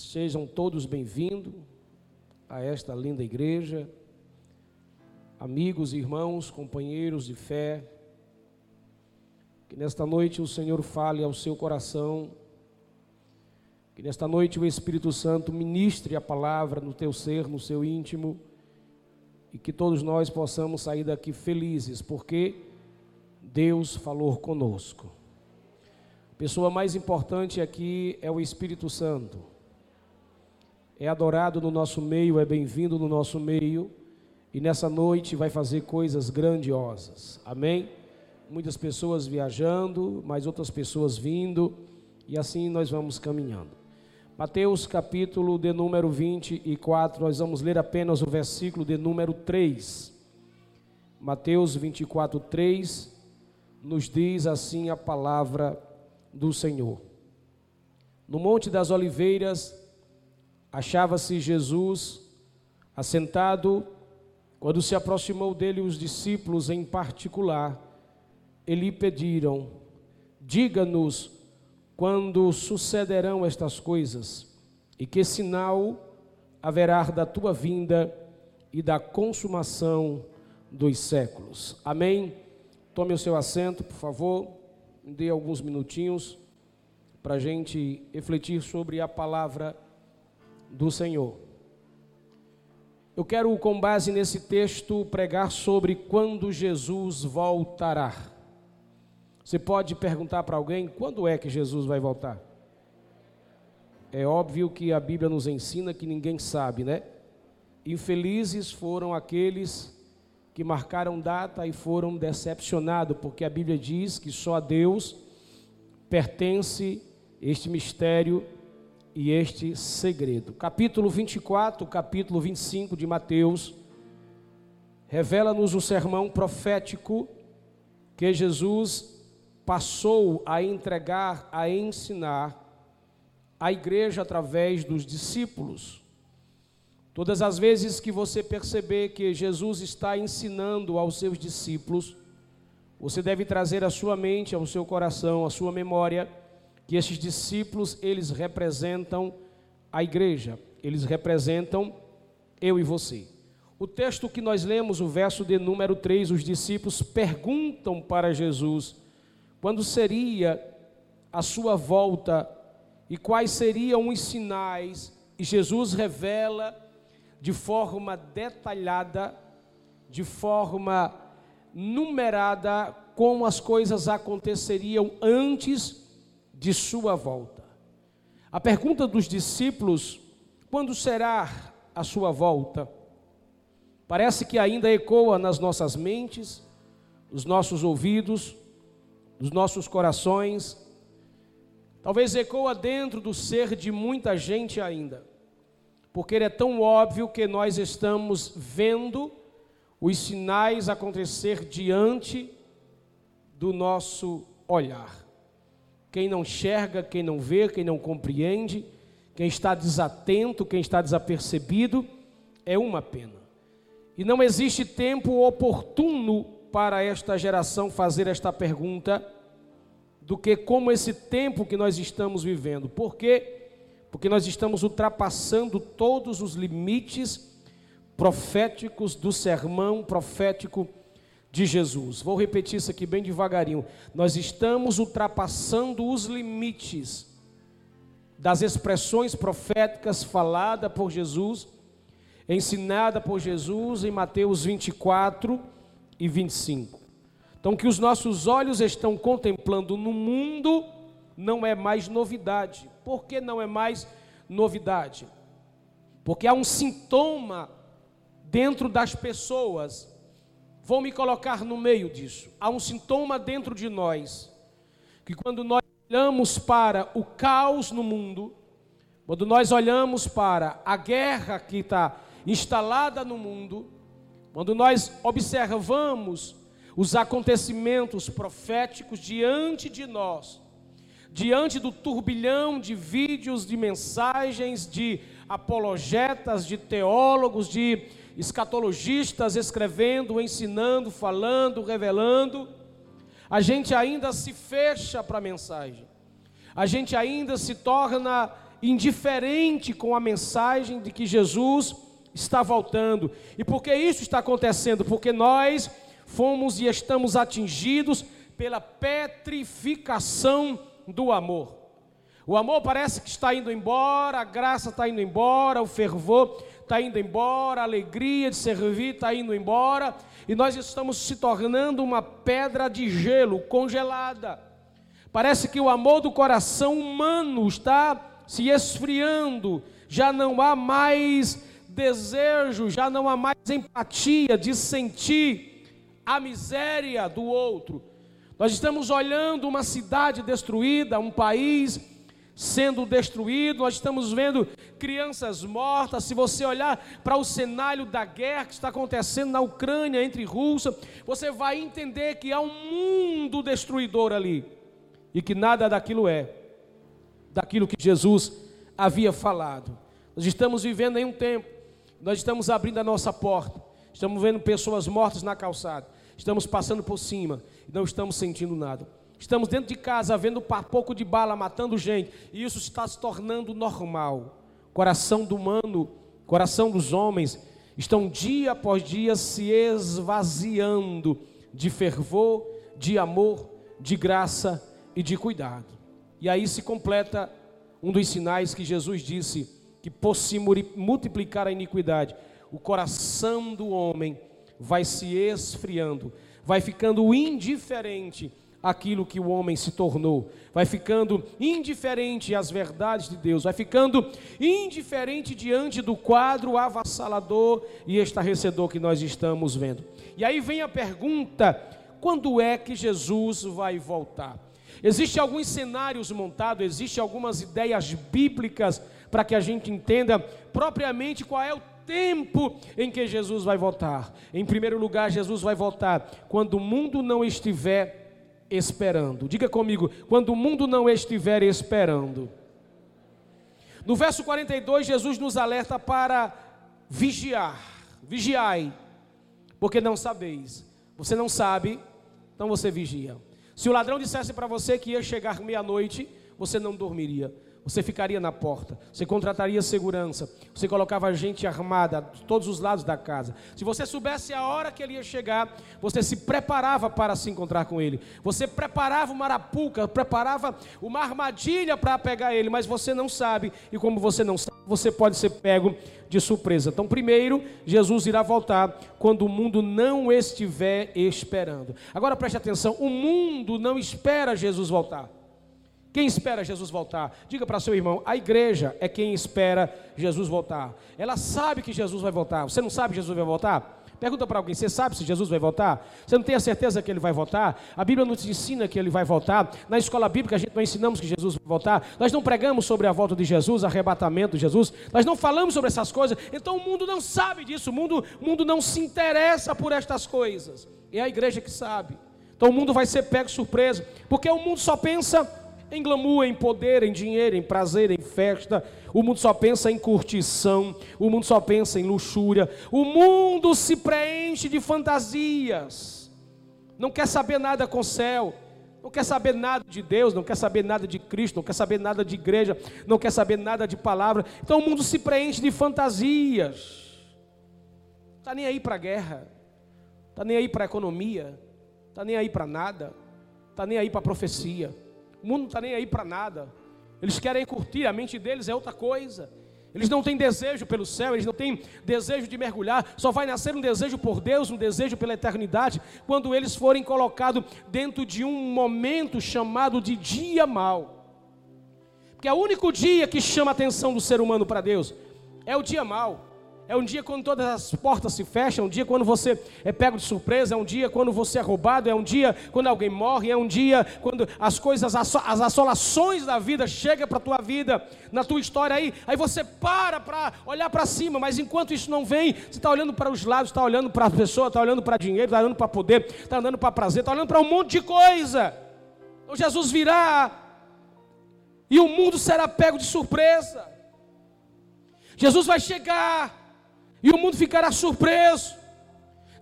Sejam todos bem-vindos a esta linda igreja, amigos, irmãos, companheiros de fé. Que nesta noite o Senhor fale ao seu coração, que nesta noite o Espírito Santo ministre a palavra no teu ser, no seu íntimo, e que todos nós possamos sair daqui felizes, porque Deus falou conosco. A pessoa mais importante aqui é o Espírito Santo. É adorado no nosso meio, é bem-vindo no nosso meio e nessa noite vai fazer coisas grandiosas. Amém? Muitas pessoas viajando, mais outras pessoas vindo e assim nós vamos caminhando. Mateus capítulo de número 24, nós vamos ler apenas o versículo de número 3. Mateus 24, 3 nos diz assim a palavra do Senhor. No Monte das Oliveiras, achava-se Jesus assentado, quando se aproximou dele os discípulos em particular, e lhe pediram: Diga-nos quando sucederão estas coisas, e que sinal haverá da tua vinda e da consumação dos séculos. Amém? Tome o seu assento, por favor dê alguns minutinhos para a gente refletir sobre a palavra do Senhor. Eu quero, com base nesse texto, pregar sobre quando Jesus voltará. Você pode perguntar para alguém quando é que Jesus vai voltar? É óbvio que a Bíblia nos ensina que ninguém sabe, né? Infelizes foram aqueles que marcaram data e foram decepcionados, porque a Bíblia diz que só a Deus pertence este mistério e este segredo. Capítulo 24, capítulo 25 de Mateus revela-nos o sermão profético que Jesus passou a entregar, a ensinar à igreja através dos discípulos. Todas as vezes que você perceber que Jesus está ensinando aos seus discípulos, você deve trazer à sua mente, ao seu coração, à sua memória, que esses discípulos, eles representam a igreja, eles representam eu e você. O texto que nós lemos, o verso de número 3, os discípulos perguntam para Jesus quando seria a sua volta e quais seriam os sinais, e Jesus revela de forma detalhada, de forma numerada, como as coisas aconteceriam antes de sua volta. A pergunta dos discípulos: quando será a sua volta? Parece que ainda ecoa nas nossas mentes, nos nossos ouvidos, nos nossos corações. Talvez ecoa dentro do ser de muita gente ainda porque é tão óbvio que nós estamos vendo os sinais acontecer diante do nosso olhar. Quem não enxerga, quem não vê, quem não compreende, quem está desatento, quem está desapercebido, é uma pena. E não existe tempo oportuno para esta geração fazer esta pergunta do que como esse tempo que nós estamos vivendo. Porque porque nós estamos ultrapassando todos os limites proféticos do sermão profético de Jesus. Vou repetir isso aqui bem devagarinho. Nós estamos ultrapassando os limites das expressões proféticas falada por Jesus, ensinada por Jesus em Mateus 24 e 25. Então, que os nossos olhos estão contemplando no mundo não é mais novidade. Por que não é mais novidade? Porque há um sintoma dentro das pessoas. Vou me colocar no meio disso. Há um sintoma dentro de nós que quando nós olhamos para o caos no mundo, quando nós olhamos para a guerra que está instalada no mundo, quando nós observamos os acontecimentos proféticos diante de nós, diante do turbilhão de vídeos, de mensagens, de apologetas, de teólogos, de escatologistas escrevendo, ensinando, falando, revelando, a gente ainda se fecha para a mensagem, a gente ainda se torna indiferente com a mensagem de que Jesus está voltando. E por que isso está acontecendo? Porque nós fomos e estamos atingidos pela petrificação do amor. O amor parece que está indo embora, a graça está indo embora, o fervor está indo embora, a alegria de servir está indo embora, e nós estamos se tornando uma pedra de gelo congelada. Parece que o amor do coração humano está se esfriando, já não há mais desejo, já não há mais empatia de sentir a miséria do outro. Nós estamos olhando uma cidade destruída, um país sendo destruído, nós estamos vendo crianças mortas. Se você olhar para o cenário da guerra que está acontecendo na Ucrânia entre Rússia, você vai entender que há um mundo destruidor ali e que nada daquilo é daquilo que Jesus havia falado. Nós estamos vivendo em um tempo, nós estamos abrindo a nossa porta, estamos vendo pessoas mortas na calçada, estamos passando por cima e não estamos sentindo nada. Estamos dentro de casa vendo pouco de bala matando gente, e isso está se tornando normal. Coração do humano, coração dos homens, estão dia após dia se esvaziando de fervor, de amor, de graça e de cuidado. E aí se completa um dos sinais que Jesus disse que por se multiplicar a iniquidade, o coração do homem vai se esfriando, vai ficando indiferente aquilo que o homem se tornou, vai ficando indiferente às verdades de Deus, vai ficando indiferente diante do quadro avassalador e estarrecedor que nós estamos vendo. E aí vem a pergunta: quando é que Jesus vai voltar? Existem alguns cenários montados, existem algumas ideias bíblicas para que a gente entenda propriamente qual é o tempo em que Jesus vai voltar. Em primeiro lugar, Jesus vai voltar quando o mundo não estiver esperando. Diga comigo, quando o mundo não estiver esperando. No verso 42, Jesus nos alerta para vigiar. Vigiai, porque não sabeis. Você não sabe, então você vigia. Se o ladrão dissesse para você que ia chegar meia-noite, você não dormiria você ficaria na porta, você contrataria segurança, você colocava gente armada de todos os lados da casa. Se você soubesse a hora que ele ia chegar, você se preparava para se encontrar com ele. Você preparava uma arapuca, preparava uma armadilha para pegar ele, mas você não sabe, e como você não sabe, você pode ser pego de surpresa. Então, primeiro, Jesus irá voltar quando o mundo não estiver esperando. Agora preste atenção: o mundo não espera Jesus voltar. Quem espera Jesus voltar? Diga para seu irmão: a igreja é quem espera Jesus voltar. Ela sabe que Jesus vai voltar. Você não sabe que Jesus vai voltar? Pergunta para alguém: você sabe se Jesus vai voltar? Você não tem a certeza que ele vai voltar? A Bíblia nos ensina que ele vai voltar. Na escola bíblica a gente não ensinamos que Jesus vai voltar. Nós não pregamos sobre a volta de Jesus, arrebatamento de Jesus. Nós não falamos sobre essas coisas. Então o mundo não sabe disso. O mundo, o mundo não se interessa por estas coisas. É a igreja que sabe. Então o mundo vai ser pego surpresa, porque o mundo só pensa em glamour, em poder, em dinheiro, em prazer, em festa. O mundo só pensa em curtição, o mundo só pensa em luxúria. O mundo se preenche de fantasias. Não quer saber nada com o céu, não quer saber nada de Deus, não quer saber nada de Cristo, não quer saber nada de igreja, não quer saber nada de palavra. Então o mundo se preenche de fantasias. Está nem aí para a guerra, está nem aí para a economia, está nem aí para nada, está nem aí para a profecia. O mundo não está nem aí para nada. Eles querem curtir, a mente deles é outra coisa. Eles não têm desejo pelo céu, eles não têm desejo de mergulhar. Só vai nascer um desejo por Deus, um desejo pela eternidade, quando eles forem colocados dentro de um momento chamado de dia mal. Porque é o único dia que chama a atenção do ser humano para Deus é o dia mal. É um dia quando todas as portas se fecham, é um dia quando você é pego de surpresa, é um dia quando você é roubado, é um dia quando alguém morre, é um dia quando as coisas, as assolações da vida chegam para a tua vida, na tua história aí, aí você para para olhar para cima, mas enquanto isso não vem, você está olhando para os lados, está olhando para a pessoa, está olhando para dinheiro, está olhando para poder, está olhando para prazer, está olhando para um monte de coisa. Então Jesus virá e o mundo será pego de surpresa. Jesus vai chegar e o mundo ficará surpreso.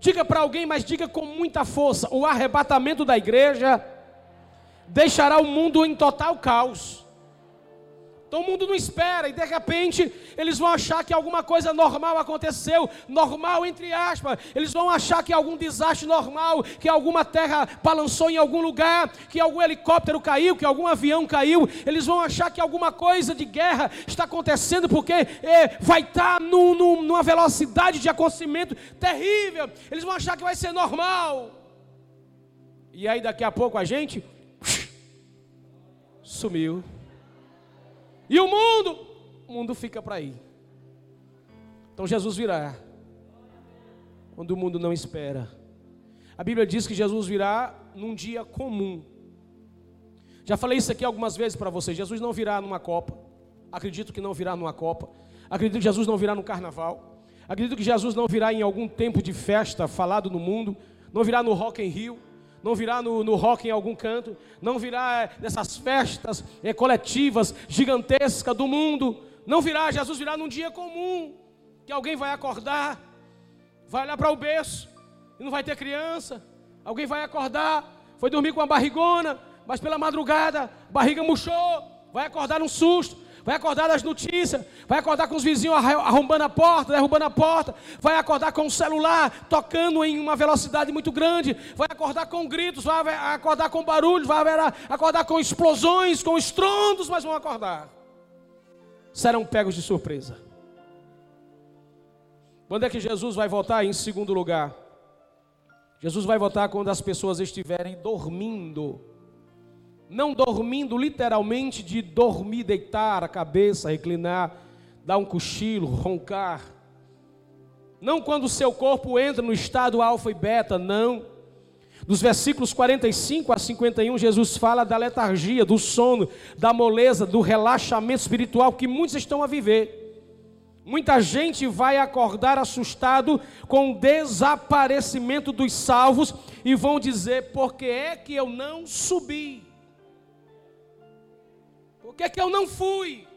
Diga para alguém, mas diga com muita força: o arrebatamento da igreja deixará o mundo em total caos. Então o mundo não espera e de repente eles vão achar que alguma coisa normal aconteceu, normal entre aspas. Eles vão achar que algum desastre normal, que alguma terra balançou em algum lugar, que algum helicóptero caiu, que algum avião caiu. Eles vão achar que alguma coisa de guerra está acontecendo porque é, vai estar no, no, numa velocidade de acontecimento terrível. Eles vão achar que vai ser normal. E aí daqui a pouco a gente sumiu. E o mundo, o mundo fica para aí. Então Jesus virá quando o mundo não espera. A Bíblia diz que Jesus virá num dia comum. Já falei isso aqui algumas vezes para vocês. Jesus não virá numa Copa. Acredito que não virá numa Copa. Acredito que Jesus não virá no carnaval. Acredito que Jesus não virá em algum tempo de festa falado no mundo. Não virá no Rock in Rio não virá no, no rock em algum canto, não virá é, nessas festas é, coletivas gigantescas do mundo, não virá, Jesus virá num dia comum, que alguém vai acordar, vai olhar para o berço, e não vai ter criança, alguém vai acordar, foi dormir com a barrigona, mas pela madrugada, barriga murchou, vai acordar num susto, vai acordar das notícias, vai acordar com os vizinhos arrombando a porta, derrubando a porta, vai acordar com o celular tocando em uma velocidade muito grande, vai acordar com gritos, vai acordar com barulhos, vai acordar com explosões, com estrondos, mas vão acordar. Serão pegos de surpresa. Quando é que Jesus vai voltar? Em segundo lugar, Jesus vai voltar quando as pessoas estiverem dormindo não dormindo literalmente de dormir, deitar a cabeça, reclinar, dar um cochilo, roncar. Não quando o seu corpo entra no estado alfa e beta, não. Dos versículos 45 a 51, Jesus fala da letargia, do sono, da moleza, do relaxamento espiritual que muitos estão a viver. Muita gente vai acordar assustado com o desaparecimento dos salvos e vão dizer: por que é que eu não subi? Que é que eu não fui?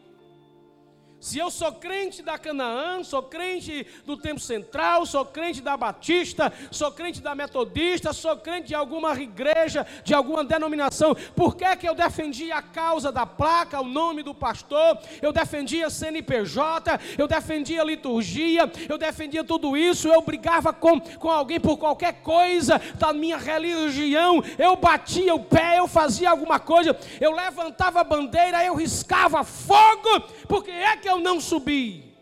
Se eu sou crente da Canaã, sou crente do Tempo Central, sou crente da Batista, sou crente da Metodista, sou crente de alguma igreja, de alguma denominação, por que, que eu defendia a causa da placa, o nome do pastor, eu defendia CNPJ, eu defendia liturgia, eu defendia tudo isso, eu brigava com, com alguém por qualquer coisa da minha religião, eu batia o pé, eu fazia alguma coisa, eu levantava a bandeira, eu riscava fogo, porque é que eu não subi?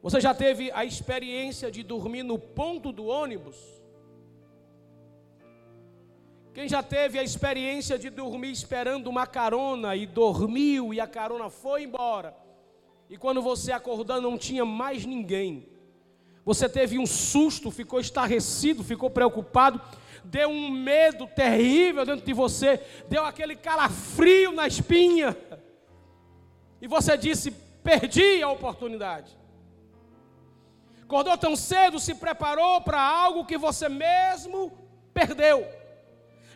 Você já teve a experiência de dormir no ponto do ônibus? Quem já teve a experiência de dormir esperando uma carona e dormiu e a carona foi embora? E quando você acordou não tinha mais ninguém. Você teve um susto, ficou estarrecido, ficou preocupado, deu um medo terrível dentro de você, deu aquele calafrio na espinha, e você disse: perdi a oportunidade. Acordou tão cedo, se preparou para algo que você mesmo perdeu.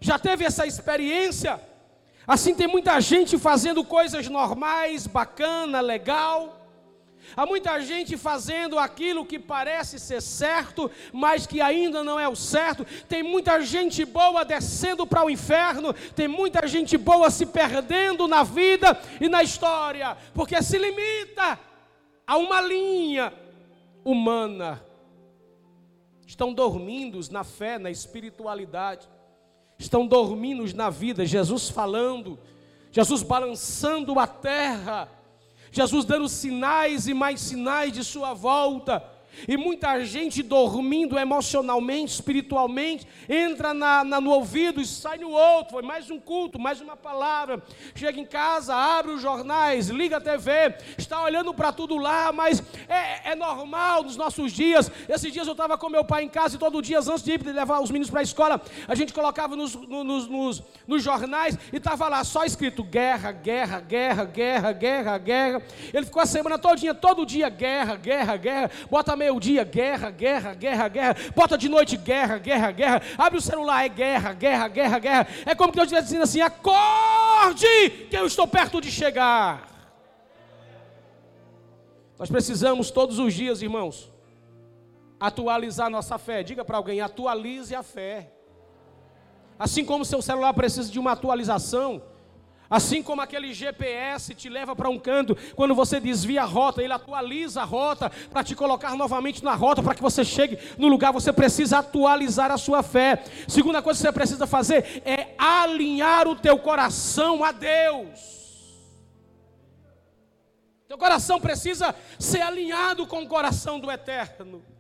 Já teve essa experiência? Assim tem muita gente fazendo coisas normais, bacana, legal Há muita gente fazendo aquilo que parece ser certo, mas que ainda não é o certo. Tem muita gente boa descendo para o inferno. Tem muita gente boa se perdendo na vida e na história, porque se limita a uma linha humana. Estão dormindo na fé, na espiritualidade. Estão dormindo na vida. Jesus falando, Jesus balançando a terra Jesus dando sinais e mais sinais de sua volta. E muita gente dormindo emocionalmente, espiritualmente, entra na, na, no ouvido e sai no outro. Foi mais um culto, mais uma palavra. Chega em casa, abre os jornais, liga a TV, está olhando para tudo lá, mas é, é, normal nos nossos dias. Esses dias eu estava com meu pai em casa e todo dia, antes de levar os meninos para a escola, a gente colocava nos, nos, nos, nos jornais e estava lá só escrito guerra, guerra, guerra, guerra, guerra, guerra. Ele ficou a semana todinha, todo dia, guerra, guerra, guerra. Bota meio-dia, guerra, guerra, guerra, guerra. Bota de noite, guerra, guerra, guerra. Abre o celular, é guerra, guerra, guerra, guerra. É como que Deus estivesse dizendo assim: acorde, que eu estou perto de chegar. Nós precisamos todos os dias, irmãos, atualizar nossa fé. Diga para alguém: atualize a fé. Assim como seu celular precisa de uma atualização, Assim como aquele GPS te leva para um canto, quando você desvia a rota, ele atualiza a rota para te colocar novamente na rota, para que você chegue no lugar, você precisa atualizar a sua fé. Segunda coisa que você precisa fazer é alinhar o teu coração a Deus. Teu coração precisa ser alinhado com o coração do Eterno.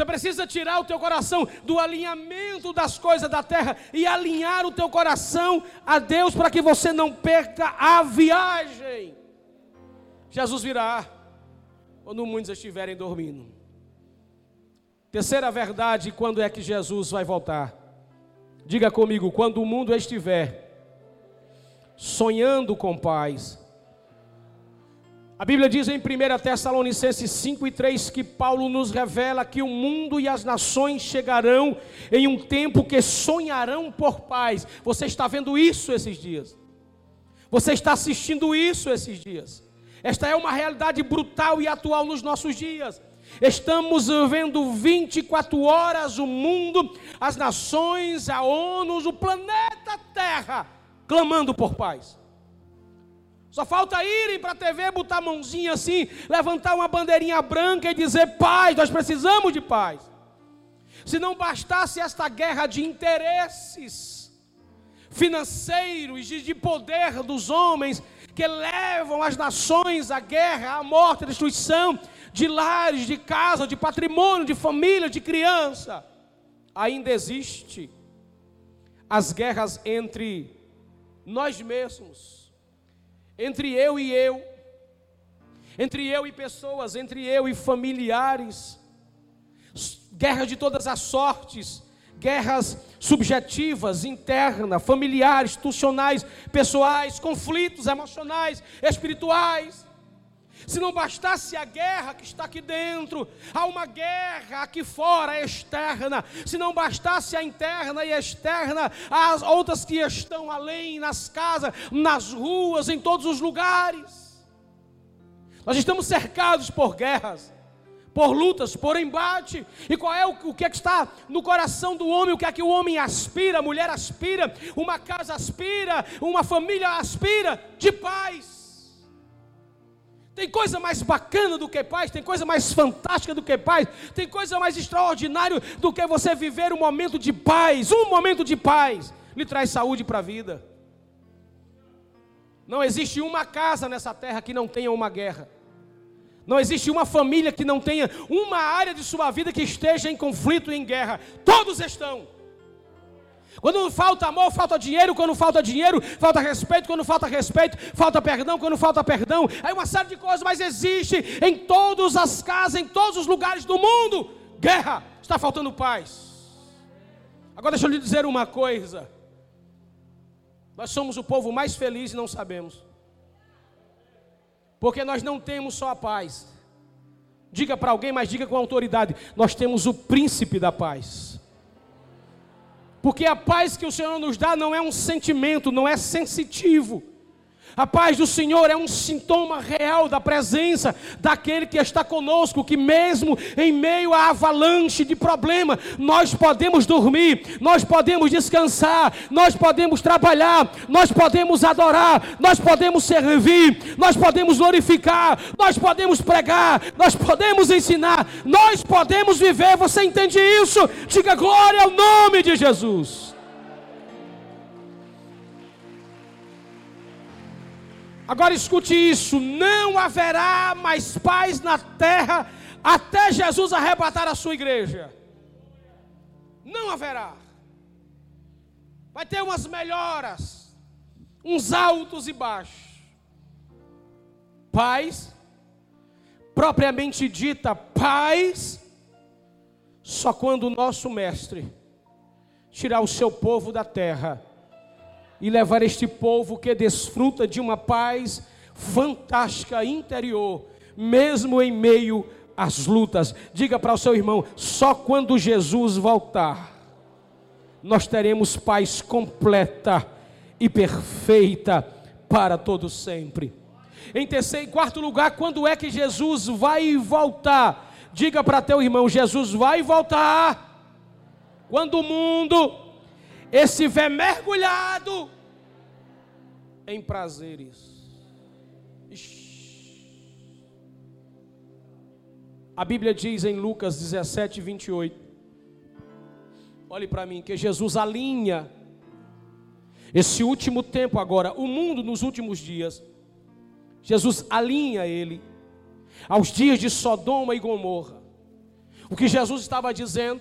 Você precisa tirar o teu coração do alinhamento das coisas da terra e alinhar o teu coração a Deus para que você não perca a viagem. Jesus virá quando muitos estiverem dormindo. Terceira verdade, quando é que Jesus vai voltar? Diga comigo, quando o mundo estiver sonhando com paz, a Bíblia diz em 1 Tessalonicenses 5 e 3 que Paulo nos revela que o mundo e as nações chegarão em um tempo que sonharão por paz. Você está vendo isso esses dias? Você está assistindo isso esses dias? Esta é uma realidade brutal e atual nos nossos dias. Estamos vendo 24 horas o mundo, as nações, a ONU, o planeta Terra clamando por paz. Só falta irem para a TV, botar a mãozinha assim, levantar uma bandeirinha branca e dizer paz, nós precisamos de paz. Se não bastasse esta guerra de interesses financeiros e de poder dos homens que levam as nações à guerra, à morte, à destruição de lares, de casa, de patrimônio, de família, de criança, ainda existe as guerras entre nós mesmos entre eu e eu, entre eu e pessoas, entre eu e familiares, guerras de todas as sortes, guerras subjetivas, internas, familiares, institucionais, pessoais, conflitos emocionais, espirituais. Se não bastasse a guerra que está aqui dentro, há uma guerra aqui fora, externa. Se não bastasse a interna e externa, há as outras que estão além, nas casas, nas ruas, em todos os lugares. Nós estamos cercados por guerras, por lutas, por embate. E qual é o, o que é que está no coração do homem? O que é que o homem aspira, a mulher aspira, uma casa aspira, uma família aspira de paz. Tem coisa mais bacana do que paz, tem coisa mais fantástica do que paz, tem coisa mais extraordinária do que você viver um momento de paz. Um momento de paz lhe traz saúde para a vida. Não existe uma casa nessa terra que não tenha uma guerra. Não existe uma família que não tenha uma área de sua vida que esteja em conflito e em guerra. Todos estão. Quando falta amor, falta dinheiro. Quando falta dinheiro, falta respeito. Quando falta respeito, falta perdão. Quando falta perdão, aí uma série de coisas, mas existe em todas as casas, em todos os lugares do mundo, guerra. Está faltando paz. Agora deixa eu lhe dizer uma coisa. Nós somos o povo mais feliz e não sabemos. Porque nós não temos só a paz. Diga para alguém, mas diga com autoridade: nós temos o príncipe da paz. Porque a paz que o Senhor nos dá não é um sentimento, não é sensitivo. A paz do Senhor é um sintoma real da presença daquele que está conosco, que mesmo em meio à avalanche de problema, nós podemos dormir, nós podemos descansar, nós podemos trabalhar, nós podemos adorar, nós podemos servir, nós podemos glorificar, nós podemos pregar, nós podemos ensinar, nós podemos viver. Você entende isso? Diga glória ao nome de Jesus. Agora escute isso: não haverá mais paz na terra até Jesus arrebatar a sua igreja. Não haverá. Vai ter umas melhoras, uns altos e baixos. Paz, propriamente dita, paz, só quando o nosso mestre tirar o seu povo da terra e levar este povo que desfruta de uma paz fantástica interior, mesmo em meio às lutas. Diga para o seu irmão: só quando Jesus voltar, nós teremos paz completa e perfeita para todos sempre. Em terceiro e quarto lugar, quando é que Jesus vai voltar? Diga para teu irmão: Jesus vai voltar quando o mundo estiver mergulhado em prazeres. A Bíblia diz em Lucas 17, 28. Olhe para mim, que Jesus alinha esse último tempo agora, o mundo nos últimos dias. Jesus alinha ele aos dias de Sodoma e Gomorra. O que Jesus estava dizendo?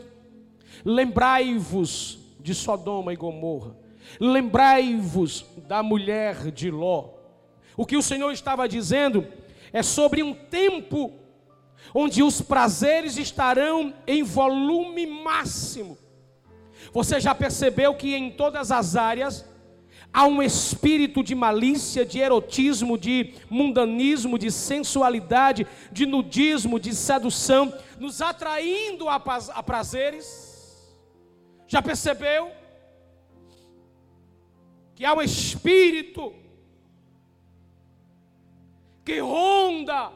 Lembrai-vos de Sodoma e Gomorra. Lembrai-vos da mulher de Ló. O que o Senhor estava dizendo é sobre um tempo onde os prazeres estarão em volume máximo. Você já percebeu que em todas as áreas há um espírito de malícia, de erotismo, de mundanismo, de sensualidade, de nudismo, de sedução, nos atraindo a, prazeres? Já percebeu? Que há um espírito que ronda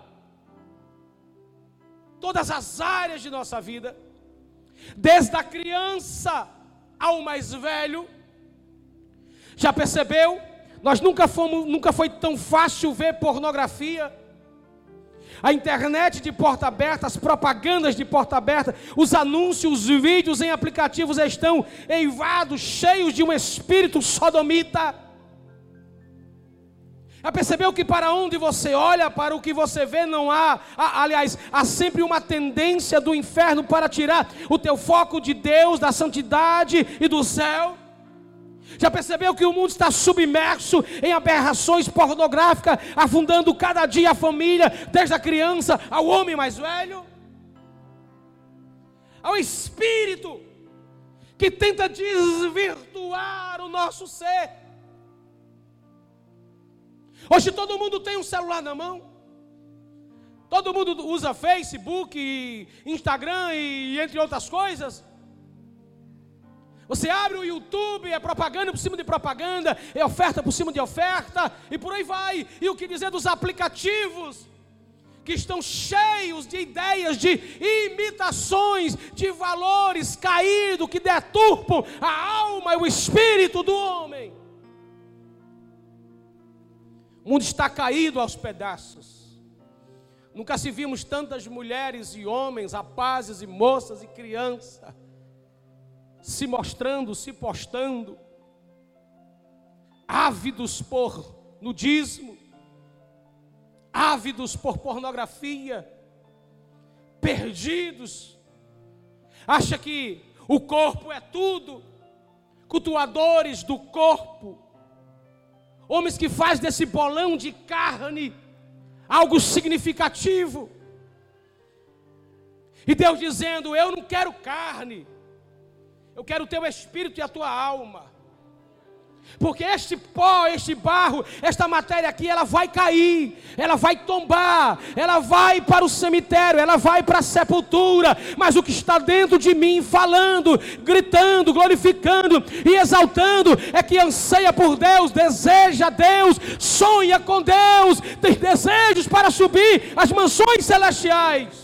todas as áreas de nossa vida, desde a criança ao mais velho. Já percebeu? Nós nunca fomos, nunca foi tão fácil ver pornografia. A internet de porta aberta, as propagandas de porta aberta, os anúncios, os vídeos em aplicativos estão eivados, cheios de um espírito sodomita. Já percebeu que para onde você olha, para o que você vê, não há, há, aliás, há sempre uma tendência do inferno para tirar o teu foco de Deus, da santidade e do céu? Já percebeu que o mundo está submerso em aberrações pornográficas, afundando cada dia a família, desde a criança ao homem mais velho? Ao espírito que tenta desvirtuar o nosso ser Hoje todo mundo tem um celular na mão. Todo mundo usa Facebook, Instagram e entre outras coisas. Você abre o YouTube, é propaganda por cima de propaganda, é oferta por cima de oferta, e por aí vai. E o que dizer dos aplicativos, que estão cheios de ideias, de imitações, de valores caídos que deturpam a alma e o espírito do homem. O mundo está caído aos pedaços. Nunca se vimos tantas mulheres e homens, rapazes e moças e crianças se mostrando, se postando, ávidos por nudismo, ávidos por pornografia, perdidos. Acha que o corpo é tudo, cultuadores do corpo, Homens que faz desse bolão de carne algo significativo. E Deus dizendo: Eu não quero carne, eu quero o teu espírito e a tua alma. Porque este pó, este barro, esta matéria aqui, ela vai cair, ela vai tombar, ela vai para o cemitério, ela vai para a sepultura. Mas o que está dentro de mim, falando, gritando, glorificando e exaltando, é que anseia por Deus, deseja Deus, sonha com Deus, tem desejos para subir as mansões celestiais.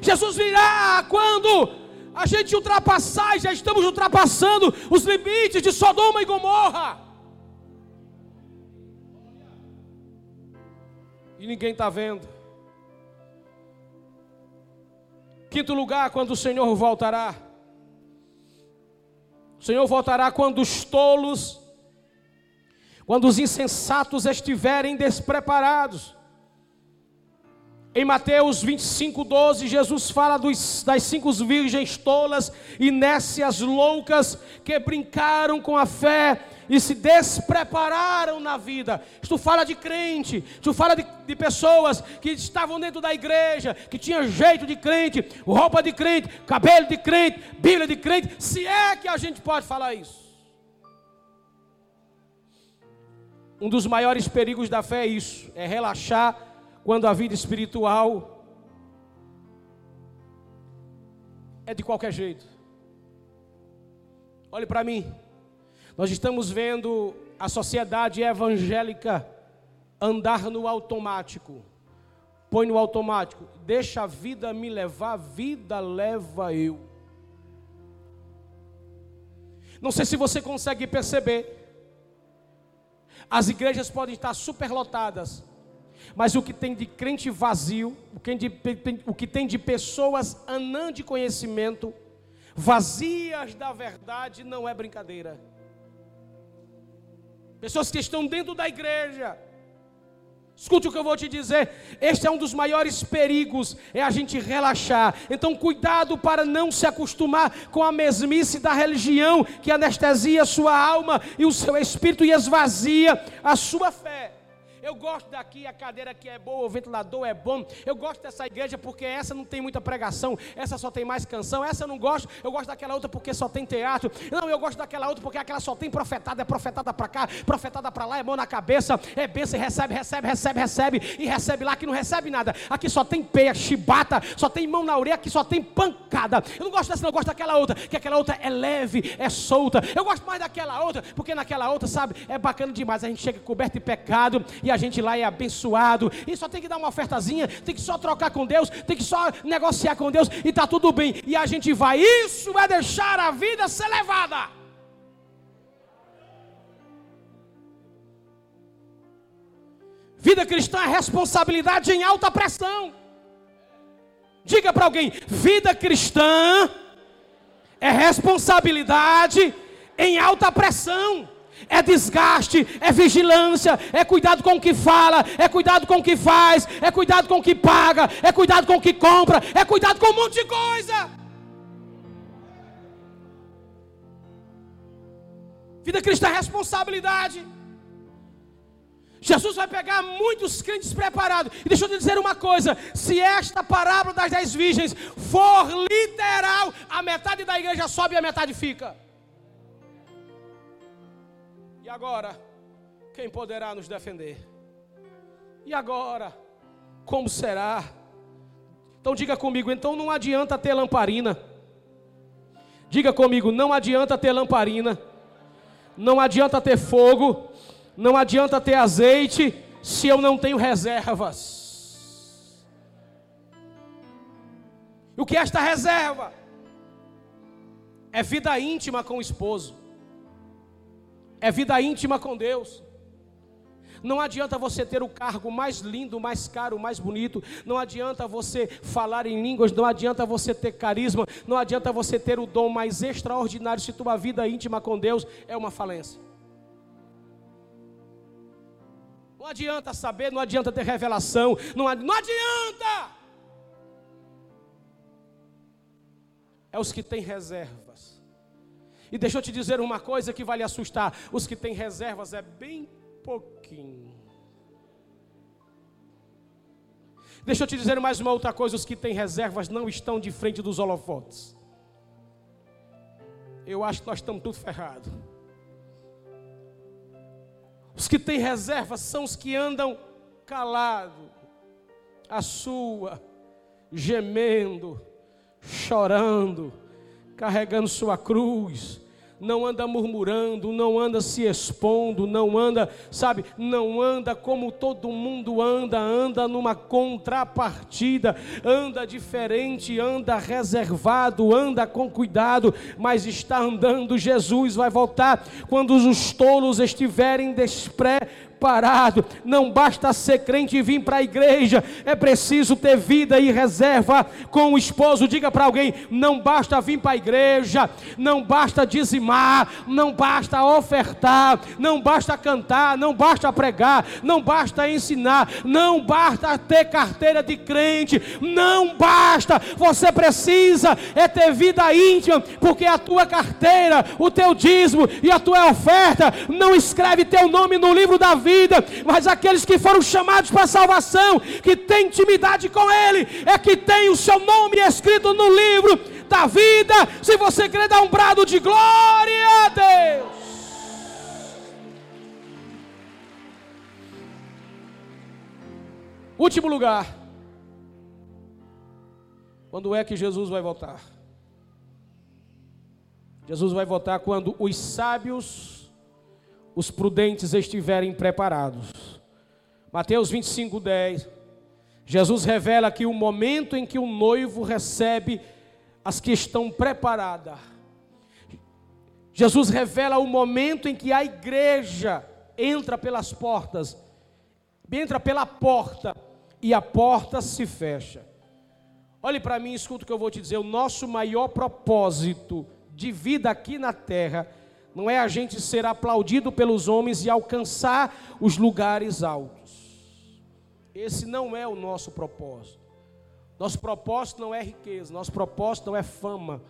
Jesus virá quando a gente ultrapassar, já estamos ultrapassando os limites de Sodoma e Gomorra. E ninguém está vendo. Quinto lugar, quando o Senhor voltará. O Senhor voltará quando os tolos, quando os insensatos estiverem despreparados. Em Mateus 25, 12, Jesus fala dos, das cinco virgens tolas e nécias loucas que brincaram com a fé e se desprepararam na vida. Isto fala de crente, isto fala de, de, pessoas que estavam dentro da igreja, que tinham jeito de crente, roupa de crente, cabelo de crente, Bíblia de crente, se é que a gente pode falar isso. Um dos maiores perigos da fé é isso, é relaxar quando a vida espiritual é de qualquer jeito. Olhe para mim. Nós estamos vendo a sociedade evangélica andar no automático. Põe no automático. Deixa a vida me levar, vida leva eu. Não sei se você consegue perceber. As igrejas podem estar superlotadas, mas o que tem de crente vazio, o que, de, o que tem de pessoas anã de conhecimento, vazias da verdade, não é brincadeira. Pessoas que estão dentro da igreja, Escute o que eu vou te dizer. Este é um dos maiores perigos, é a gente relaxar. Então, cuidado para não se acostumar com a mesmice da religião que anestesia a sua alma e o seu espírito e esvazia a sua fé. Eu gosto daqui, a cadeira aqui é boa, o ventilador é bom. Eu gosto dessa igreja porque essa não tem muita pregação, essa só tem mais canção. Essa eu não gosto, eu gosto daquela outra porque só tem teatro. Não, eu gosto daquela outra porque aquela só tem profetada, é profetada para cá, profetada para lá, é mão na cabeça, é bênção, recebe, recebe, recebe, recebe e recebe lá que não recebe nada. Aqui só tem peia, chibata, só tem mão na orelha, aqui só tem pancada. Eu não gosto dessa, não, eu gosto daquela outra, que aquela outra é leve, é solta. Eu gosto mais daquela outra, porque naquela outra, sabe, é bacana demais. A gente chega coberto de pecado e a gente lá é abençoado, e só tem que dar uma ofertazinha, tem que só trocar com Deus, tem que só negociar com Deus e está tudo bem. E a gente vai, isso é deixar a vida ser levada. Vida cristã é responsabilidade em alta pressão. Diga para alguém: vida cristã é responsabilidade em alta pressão é desgaste, é vigilância, é cuidado com o que fala, é cuidado com o que faz, é cuidado com o que paga, é cuidado com o que compra, é cuidado com um monte de coisa. Vida cristã é responsabilidade. Jesus vai pegar muitos crentes preparados. E deixa eu te dizer uma coisa: se esta parábola das dez virgens for literal, a metade da igreja sobe e a metade fica. E agora, quem poderá nos defender? E agora, como será? Então diga comigo, então não adianta ter lamparina. Diga comigo, não adianta ter lamparina. Não adianta ter fogo, não adianta ter azeite se eu não tenho reservas. O que é esta reserva? É vida íntima com o esposo é vida íntima com Deus. Não adianta você ter o cargo mais lindo, mais caro, mais bonito. Não adianta você falar em línguas. Não adianta você ter carisma. Não adianta você ter o dom mais extraordinário se tua vida íntima com Deus é uma falência. Não adianta saber, não adianta ter revelação. Não, não adianta. É os que têm reservas e deixa eu te dizer uma coisa que vai lhe assustar: os que têm reservas é bem pouquinho. Deixa eu te dizer mais uma outra coisa: os que têm reservas não estão de frente dos holofotes. Eu acho que nós estamos tudo ferrados. Os que têm reservas são os que andam calados, a sua, gemendo, chorando, carregando sua cruz, não anda murmurando, não anda se expondo, não anda, sabe, não anda como todo mundo anda, anda numa contrapartida, anda diferente, anda reservado, anda com cuidado, mas está andando. Jesus vai voltar quando os tolos estiverem despré preparado. Não basta ser crente e vir para a igreja, é preciso ter vida e reserva com o esposo. Diga para alguém: não basta vir para a igreja, não basta dizimar, não basta ofertar, não basta cantar, não basta pregar, não basta ensinar, não basta ter carteira de crente, não basta. Você precisa é ter vida íntima, porque a tua carteira, o teu dízimo e a tua oferta não escreve teu nome no livro da vida vida, mas aqueles que foram chamados para a salvação, que têm intimidade com Ele, é que tem o seu nome escrito no livro da vida. Se você quer dar um brado de glória a Deus. Último lugar. Quando é que Jesus vai voltar? Jesus vai voltar quando os sábios os prudentes estiverem preparados. Mateus 25, 10. Jesus revela aqui o momento em que o noivo recebe as que estão preparadas. Jesus revela o momento em que a igreja entra pelas portas, entra pela porta e a porta se fecha. Olhe para mim, escuta o que eu vou te dizer. O nosso maior propósito de vida aqui na terra não é a gente ser aplaudido pelos homens e alcançar os lugares altos. Esse não é o nosso propósito. Nosso propósito não é riqueza, nosso propósito não é fama,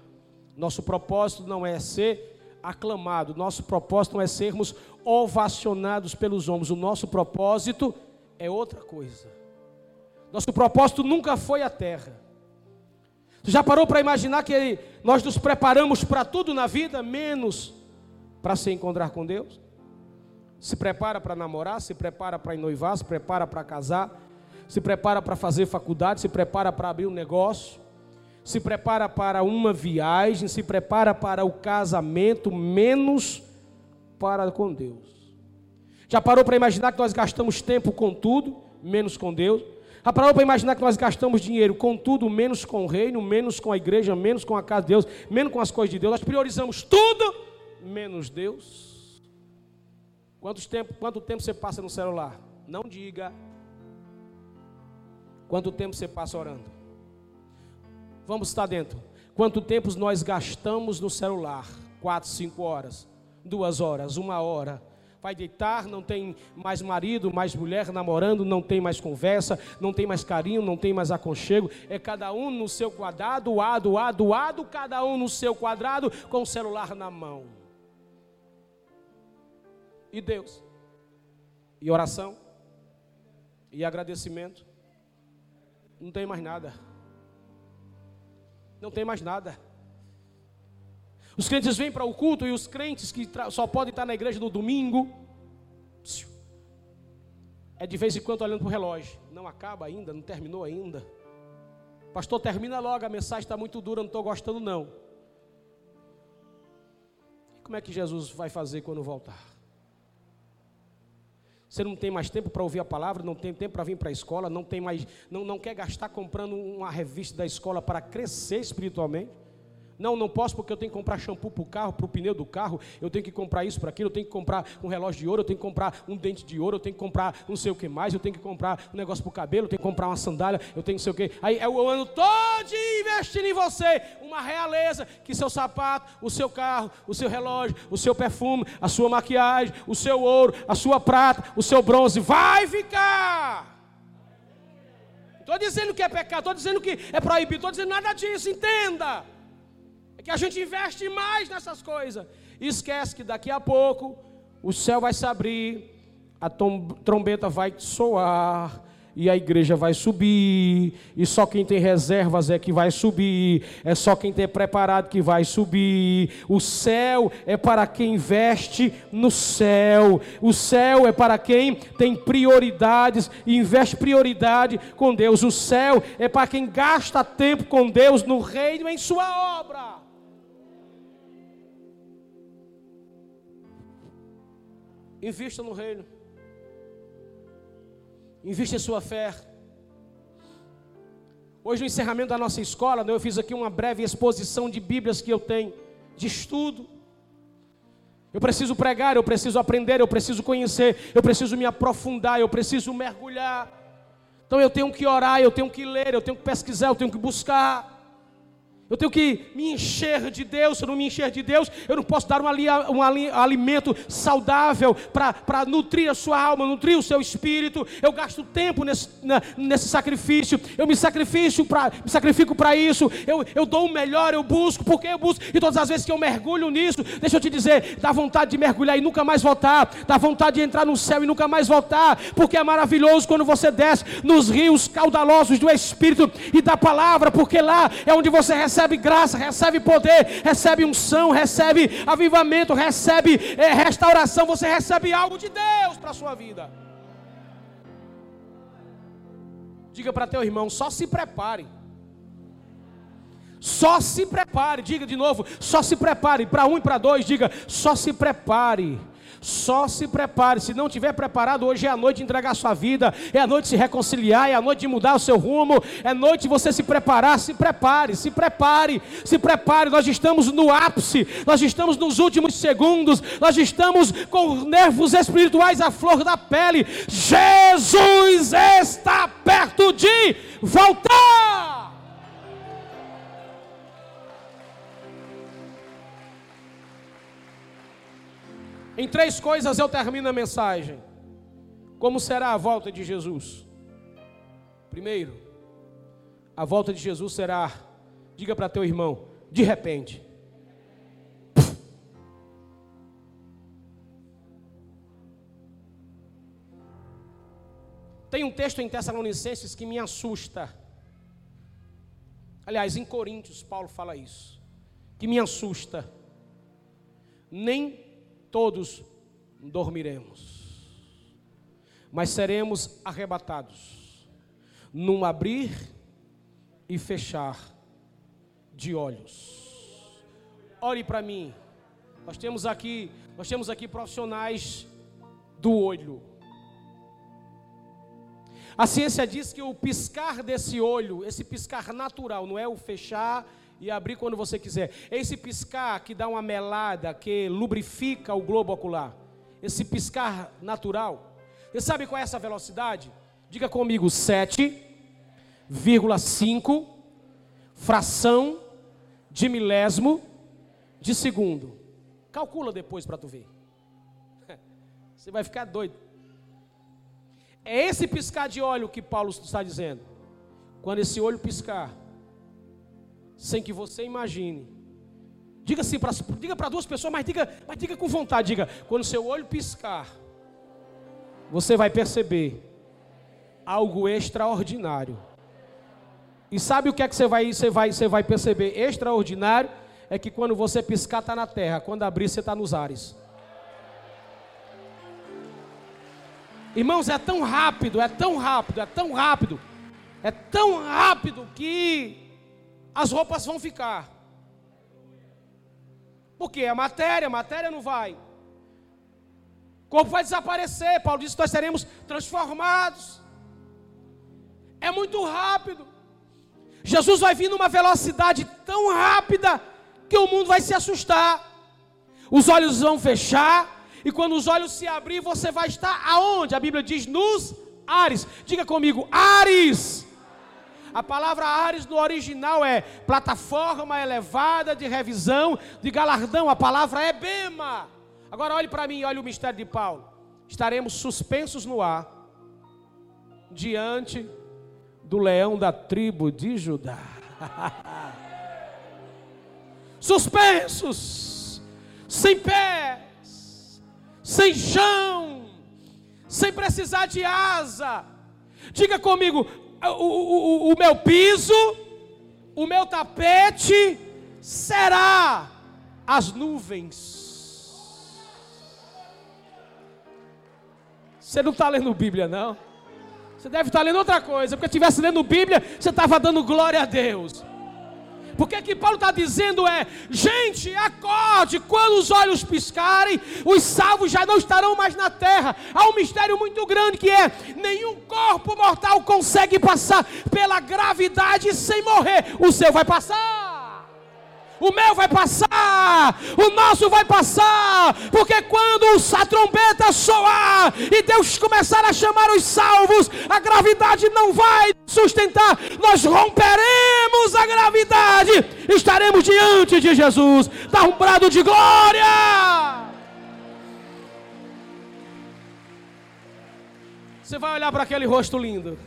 nosso propósito não é ser aclamado, nosso propósito não é sermos ovacionados pelos homens, o nosso propósito é outra coisa. Nosso propósito nunca foi a terra. Você já parou para imaginar que nós nos preparamos para tudo na vida, menos para se encontrar com Deus? Se prepara para namorar, se prepara para noivar, se prepara para casar, se prepara para fazer faculdade, se prepara para abrir um negócio, se prepara para uma viagem, se prepara para o casamento, menos para com Deus. Já parou para imaginar que nós gastamos tempo com tudo, menos com Deus? Já parou para imaginar que nós gastamos dinheiro com tudo, menos com o reino, menos com a igreja, menos com a casa de Deus, menos com as coisas de Deus? Nós priorizamos tudo, menos Deus. Quanto tempo, quanto tempo você passa no celular? Não diga. Quanto tempo você passa orando? Vamos estar dentro. Quanto tempo nós gastamos no celular? Quatro, cinco horas, duas horas, uma hora. Vai deitar, não tem mais marido, mais mulher namorando, não tem mais conversa, não tem mais carinho, não tem mais aconchego. É cada um no seu quadrado, ado, ado, ado, cada um no seu quadrado, com o celular na mão. E Deus? E oração? E agradecimento? Não tem mais nada. Não tem mais nada. Os crentes vêm para o culto e os crentes que só podem estar na igreja no domingo. É de vez em quando olhando para o relógio. Não acaba ainda, não terminou ainda. Pastor, termina logo, a mensagem está muito dura, não estou gostando não. E como é que Jesus vai fazer quando voltar? Você não tem mais tempo para ouvir a palavra, não tem tempo para vir para a escola, não tem mais, não, não quer gastar comprando uma revista da escola para crescer espiritualmente. Não, não posso porque eu tenho que comprar shampoo para o carro, para o pneu do carro, eu tenho que comprar isso para aquilo, eu tenho que comprar um relógio de ouro, eu tenho que comprar um dente de ouro, eu tenho que comprar não sei o que mais, eu tenho que comprar um negócio para o cabelo, eu tenho que comprar uma sandália, eu tenho não sei o que. Aí é o ano todo investindo em você, uma realeza, que seu sapato, o seu carro, o seu relógio, o seu perfume, a sua maquiagem, o seu ouro, a sua prata, o seu bronze, vai ficar. Estou dizendo que é pecado, estou dizendo que é proibido, estou dizendo nada disso, entenda que a gente investe mais nessas coisas. E esquece que daqui a pouco o céu vai se abrir, a trombeta vai soar, e a igreja vai subir, e só quem tem reservas é que vai subir, é só quem tem preparado que vai subir. O céu é para quem investe no céu, o céu é para quem tem prioridades e investe prioridade com Deus. O céu é para quem gasta tempo com Deus no reino em sua obra. Invista no reino. Invista em sua fé. Hoje, no encerramento da nossa escola, né, eu fiz aqui uma breve exposição de Bíblias que eu tenho, de estudo. Eu preciso pregar, eu preciso aprender, eu preciso conhecer, eu preciso me aprofundar, eu preciso mergulhar. Então eu tenho que orar, eu tenho que ler, eu tenho que pesquisar, eu tenho que buscar. Eu tenho que me encher de Deus. Se eu não me encher de Deus, eu não posso dar um, ali, um alimento saudável para nutrir a sua alma, nutrir o seu espírito. Eu gasto tempo nesse, na, nesse sacrifício. Eu me sacrifico para me sacrifico para isso. Eu, eu dou o melhor, eu busco, porque eu busco. E todas as vezes que eu mergulho nisso, deixa eu te dizer, dá vontade de mergulhar e nunca mais voltar. Dá vontade de entrar no céu e nunca mais voltar. Porque é maravilhoso quando você desce nos rios caudalosos do Espírito e da palavra, porque lá é onde você recebe recebe graça, recebe poder, recebe unção, recebe avivamento, recebe é, restauração, você recebe algo de Deus para a sua vida. Diga para teu irmão, só se prepare. Só se prepare, diga de novo, só se prepare. Para um e para dois, diga, só se prepare. Só se prepare. Se não tiver preparado, hoje é a noite de entregar a sua vida, é a noite de se reconciliar, é a noite de mudar o seu rumo, é noite de você se preparar. Se prepare, se prepare, se prepare. Nós estamos no ápice, nós estamos nos últimos segundos, nós estamos com nervos espirituais à flor da pele. Jesus está perto de voltar. Em três coisas eu termino a mensagem. Como será a volta de Jesus? Primeiro, a volta de Jesus será, diga para teu irmão, de repente. Tem um texto em Tessalonicenses que me assusta. Aliás, em Coríntios, Paulo fala isso. Que me assusta. Nem todos dormiremos, mas seremos arrebatados num abrir e fechar de olhos. Ore para mim. Nós temos aqui, nós temos aqui profissionais do olho. A ciência diz que o piscar desse olho, esse piscar natural, não é o fechar e abrir quando você quiser. Esse piscar que dá uma melada, que lubrifica o globo ocular. Esse piscar natural. Você sabe qual é essa velocidade? Diga comigo, 7,5 fração de milésimo de segundo. Calcula depois para tu ver. Você vai ficar doido. É esse piscar de olho que Paulo está dizendo. Quando esse olho piscar, sem que você imagine. Diga assim, pra, diga para duas pessoas, mas diga, mas diga com vontade, diga, quando seu olho piscar, você vai perceber algo extraordinário. E sabe o que é que você vai, você vai, você vai perceber extraordinário? É que quando você piscar está na terra, quando abrir você está nos ares. Irmãos, é tão rápido, é tão rápido, é tão rápido, é tão rápido que as roupas vão ficar. Porque é matéria, matéria não vai. O corpo vai desaparecer. Paulo disse que nós seremos transformados. É muito rápido. Jesus vai vir numa velocidade tão rápida que o mundo vai se assustar. Os olhos vão fechar e quando os olhos se abrir, você vai estar aonde? A Bíblia diz nos ares. Diga comigo, ares. A palavra Ares no original é plataforma elevada de revisão, de galardão. A palavra é Bema. Agora olhe para mim, olhe o mistério de Paulo. Estaremos suspensos no ar diante do leão da tribo de Judá. suspensos, sem pés, sem chão, sem precisar de asa. Diga comigo, o, o, o meu piso, o meu tapete será as nuvens. Você não está lendo Bíblia, não? Você deve estar lendo outra coisa, porque se estivesse lendo Bíblia, você estava dando glória a Deus. Porque que Paulo está dizendo é: gente, acorde, quando os olhos piscarem, os salvos já não estarão mais na terra. Há um mistério muito grande que é: nenhum corpo mortal consegue passar pela gravidade sem morrer, o seu vai passar o meu vai passar, o nosso vai passar, porque quando a trombeta soar e Deus começar a chamar os salvos, a gravidade não vai sustentar, nós romperemos a gravidade, estaremos diante de Jesus, dá um brado de glória. Você vai olhar para aquele rosto lindo,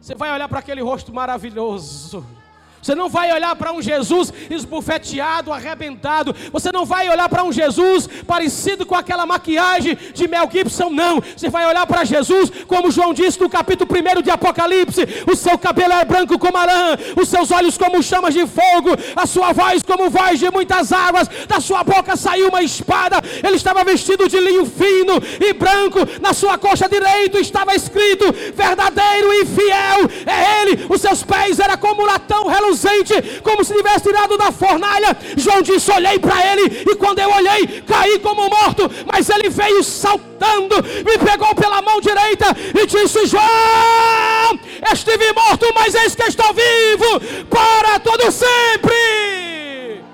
você vai olhar para aquele rosto maravilhoso você não vai olhar para um Jesus esbufeteado, arrebentado. Você não vai olhar para um Jesus parecido com aquela maquiagem de Mel Gibson, não. Você vai olhar para Jesus, como João disse no capítulo 1 de Apocalipse: o seu cabelo é branco como a lã, os seus olhos como chamas de fogo, a sua voz como voz de muitas águas, da sua boca saiu uma espada. Ele estava vestido de linho fino e branco, na sua coxa direita estava escrito: verdadeiro e fiel é ele. Os seus pés eram como latão reluzente reluzente, como se tivesse tirado da fornalha. João disse: Olhei para ele, e quando eu olhei, caí como morto. Mas ele veio saltando, me pegou pela mão direita e disse: João, estive morto, mas eis que estou vivo para todo sempre.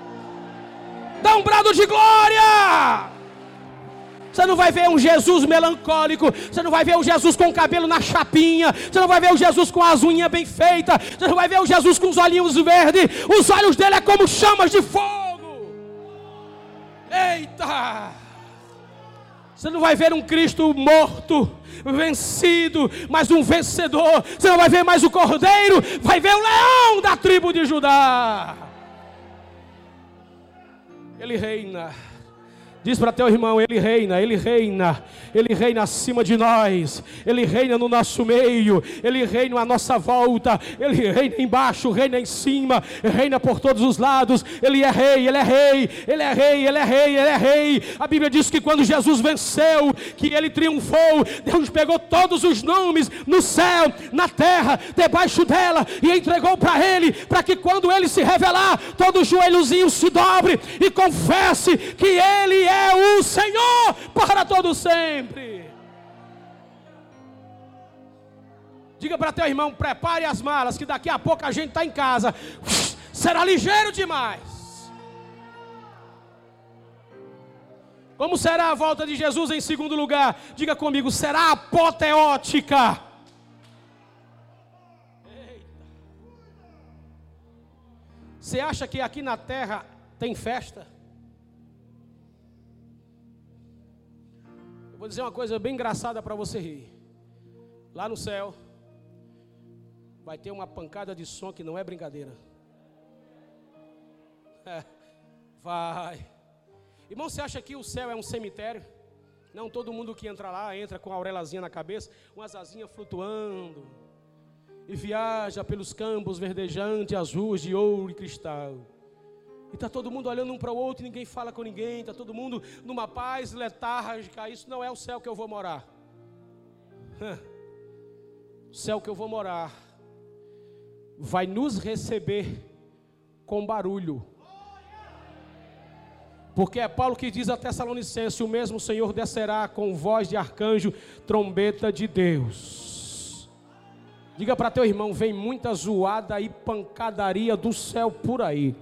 Dá um brado de glória. Você não vai ver um Jesus melancólico. Você não vai ver um Jesus com o cabelo na chapinha. Você não vai ver um Jesus com as unhas bem feitas. Você não vai ver um Jesus com os olhinhos verdes. Os olhos dele é como chamas de fogo. Eita! Você não vai ver um Cristo morto, vencido, mas um vencedor. Você não vai ver mais o cordeiro, vai ver o leão da tribo de Judá. Ele reina. Diz para teu irmão, ele reina, ele reina, ele reina acima de nós, ele reina no nosso meio, ele reina à nossa volta, ele reina embaixo, reina em cima, reina por todos os lados, ele é rei, ele é rei, ele é rei, ele é rei, ele é rei. A Bíblia diz que quando Jesus venceu, que ele triunfou, Deus pegou todos os nomes no céu, na terra, debaixo dela e entregou para ele, para que quando ele se revelar, todo joelhozinho se dobre e confesse que ele é é o Senhor para todo sempre. Diga para teu irmão, prepare as malas, que daqui a pouco a gente está em casa. Será ligeiro demais. Como será a volta de Jesus em segundo lugar? Diga comigo, será apoteótica. Você acha que aqui na terra tem festa? Eu vou dizer uma coisa bem engraçada para você rir. Lá no céu, vai ter uma pancada de som que não é brincadeira. É, vai. Irmão, você acha que o céu é um cemitério? Não, todo mundo que entra lá entra com a aurelazinha na cabeça, umas asinhas flutuando. E viaja pelos campos verdejantes, azuis de ouro e cristal. E está todo mundo olhando um para o outro, ninguém fala com ninguém, está todo mundo numa paz letárgica. Isso não é o céu que eu vou morar. O céu que eu vou morar vai nos receber com barulho. Porque é Paulo que diz a Tessalonicense: o mesmo Senhor descerá com voz de arcanjo, trombeta de Deus. Diga para teu irmão: vem muita zoada e pancadaria do céu por aí.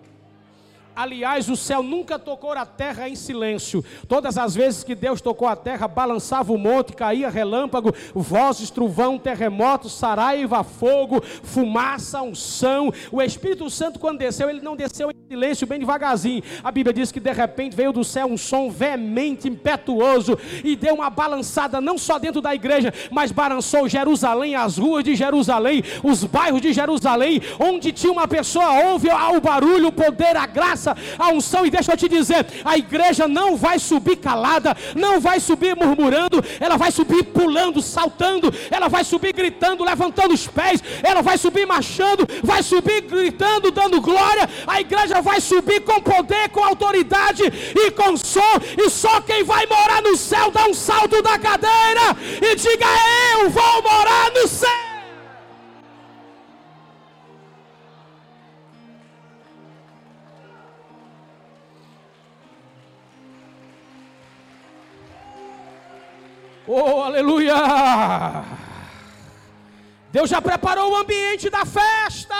Aliás, o céu nunca tocou a terra em silêncio. Todas as vezes que Deus tocou a terra, balançava o monte, caía relâmpago, vozes, trovão, terremoto, saraiva, fogo, fumaça, unção. O Espírito Santo, quando desceu, ele não desceu em silêncio, bem devagarzinho. A Bíblia diz que de repente veio do céu um som veemente, impetuoso, e deu uma balançada, não só dentro da igreja, mas balançou Jerusalém, as ruas de Jerusalém, os bairros de Jerusalém, onde tinha uma pessoa, ouve o barulho, o poder, a graça a unção. E deixa eu te dizer: a igreja não vai subir calada, não vai subir murmurando, ela vai subir pulando, saltando, ela vai subir gritando, levantando os pés, ela vai subir marchando, vai subir gritando, dando glória. A igreja vai subir com poder, com autoridade e com som. E só quem vai morar no céu dá um salto da cadeira e diga: Eu vou morar no céu. Oh, aleluia! Deus já preparou o ambiente da festa.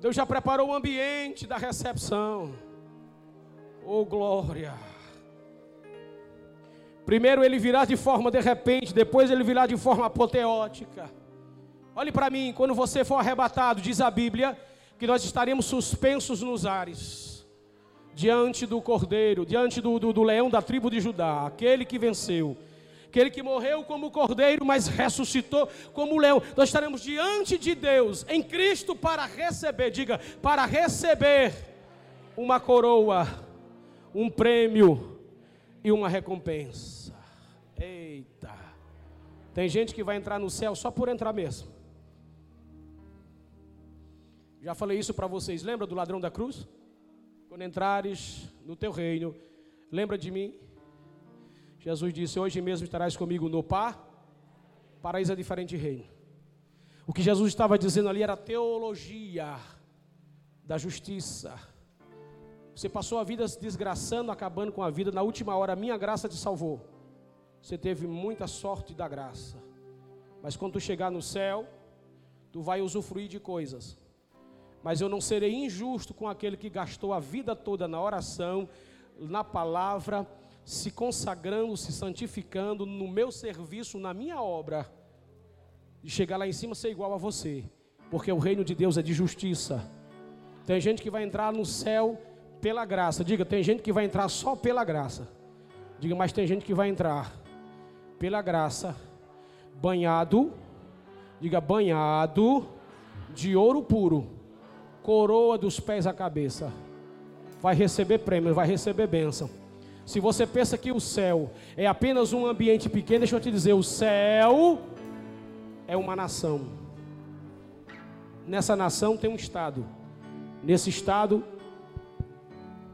Deus já preparou o ambiente da recepção. Oh, glória! Primeiro ele virá de forma de repente, depois ele virá de forma apoteótica. Olhe para mim, quando você for arrebatado, diz a Bíblia, que nós estaremos suspensos nos ares diante do cordeiro, diante do, do, do leão da tribo de Judá, aquele que venceu, aquele que morreu como cordeiro, mas ressuscitou como leão. Nós estaremos diante de Deus, em Cristo, para receber, diga, para receber uma coroa, um prêmio e uma recompensa. Eita! Tem gente que vai entrar no céu só por entrar mesmo. Já falei isso para vocês, lembra do ladrão da cruz? Quando entrares no teu reino, lembra de mim. Jesus disse: Hoje mesmo estarás comigo no par. Paraíso é diferente de reino. O que Jesus estava dizendo ali era teologia da justiça. Você passou a vida se desgraçando, acabando com a vida. Na última hora, a minha graça te salvou. Você teve muita sorte da graça. Mas quando tu chegar no céu, tu vai usufruir de coisas. Mas eu não serei injusto com aquele que gastou a vida toda na oração, na palavra, se consagrando, se santificando no meu serviço, na minha obra, e chegar lá em cima ser igual a você, porque o reino de Deus é de justiça. Tem gente que vai entrar no céu pela graça. Diga, tem gente que vai entrar só pela graça. Diga, mas tem gente que vai entrar pela graça, banhado, diga, banhado de ouro puro, coroa dos pés à cabeça. Vai receber prêmio, vai receber bênção. Se você pensa que o céu é apenas um ambiente pequeno, deixa eu te dizer, o céu é uma nação. Nessa nação tem um estado. Nesse estado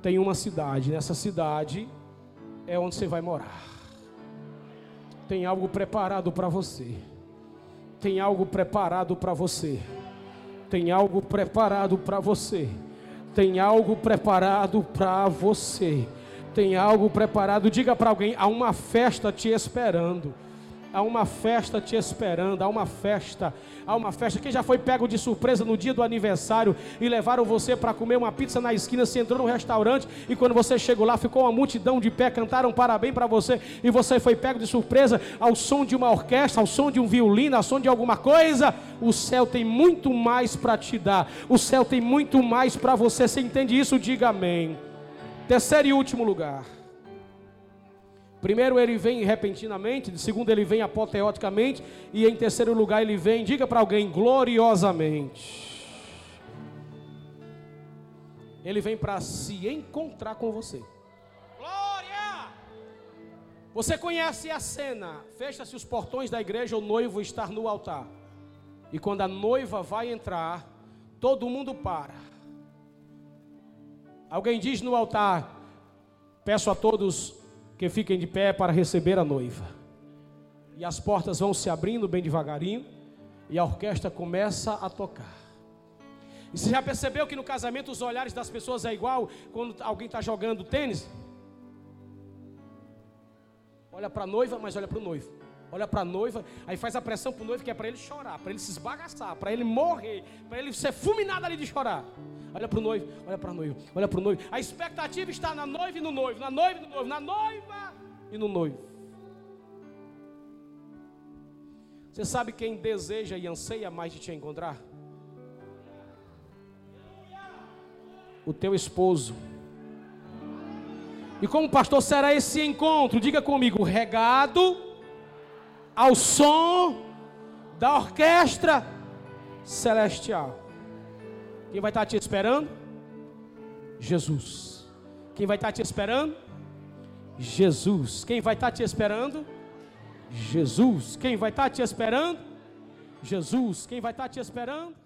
tem uma cidade. Nessa cidade é onde você vai morar. Tem algo preparado para você. Tem algo preparado para você. Tem algo preparado para você. Tem algo preparado para você. Tem algo preparado. Diga para alguém: há uma festa te esperando. Há uma festa te esperando, há uma festa, há uma festa. Quem já foi pego de surpresa no dia do aniversário e levaram você para comer uma pizza na esquina, você entrou no restaurante e quando você chegou lá ficou uma multidão de pé, cantaram parabéns para você e você foi pego de surpresa ao som de uma orquestra, ao som de um violino, ao som de alguma coisa. O céu tem muito mais para te dar, o céu tem muito mais para você. Você entende isso? Diga amém. Terceiro e último lugar. Primeiro ele vem repentinamente, segundo ele vem apoteoticamente e em terceiro lugar ele vem, diga para alguém, gloriosamente. Ele vem para se encontrar com você. Glória! Você conhece a cena? Fecha-se os portões da igreja, o noivo está no altar. E quando a noiva vai entrar, todo mundo para. Alguém diz no altar: Peço a todos que fiquem de pé para receber a noiva. E as portas vão se abrindo bem devagarinho, e a orquestra começa a tocar. E você já percebeu que no casamento os olhares das pessoas é igual quando alguém está jogando tênis? Olha para a noiva, mas olha para o noivo. Olha para a noiva, aí faz a pressão para o noivo que é para ele chorar, para ele se esbagaçar, para ele morrer, para ele ser fulminado ali de chorar. Olha para o noivo, olha para a noiva, olha para o noivo. A expectativa está na noiva e no noivo, na noiva e no noivo, na noiva e no noivo. Você sabe quem deseja e anseia mais de te encontrar? O teu esposo. E como pastor será esse encontro? Diga comigo, regado ao som da orquestra celestial. Quem vai estar te esperando? Jesus. Quem vai estar te esperando? Jesus. Quem vai estar te esperando? Jesus. Quem vai estar te esperando? Jesus. Quem vai estar te esperando?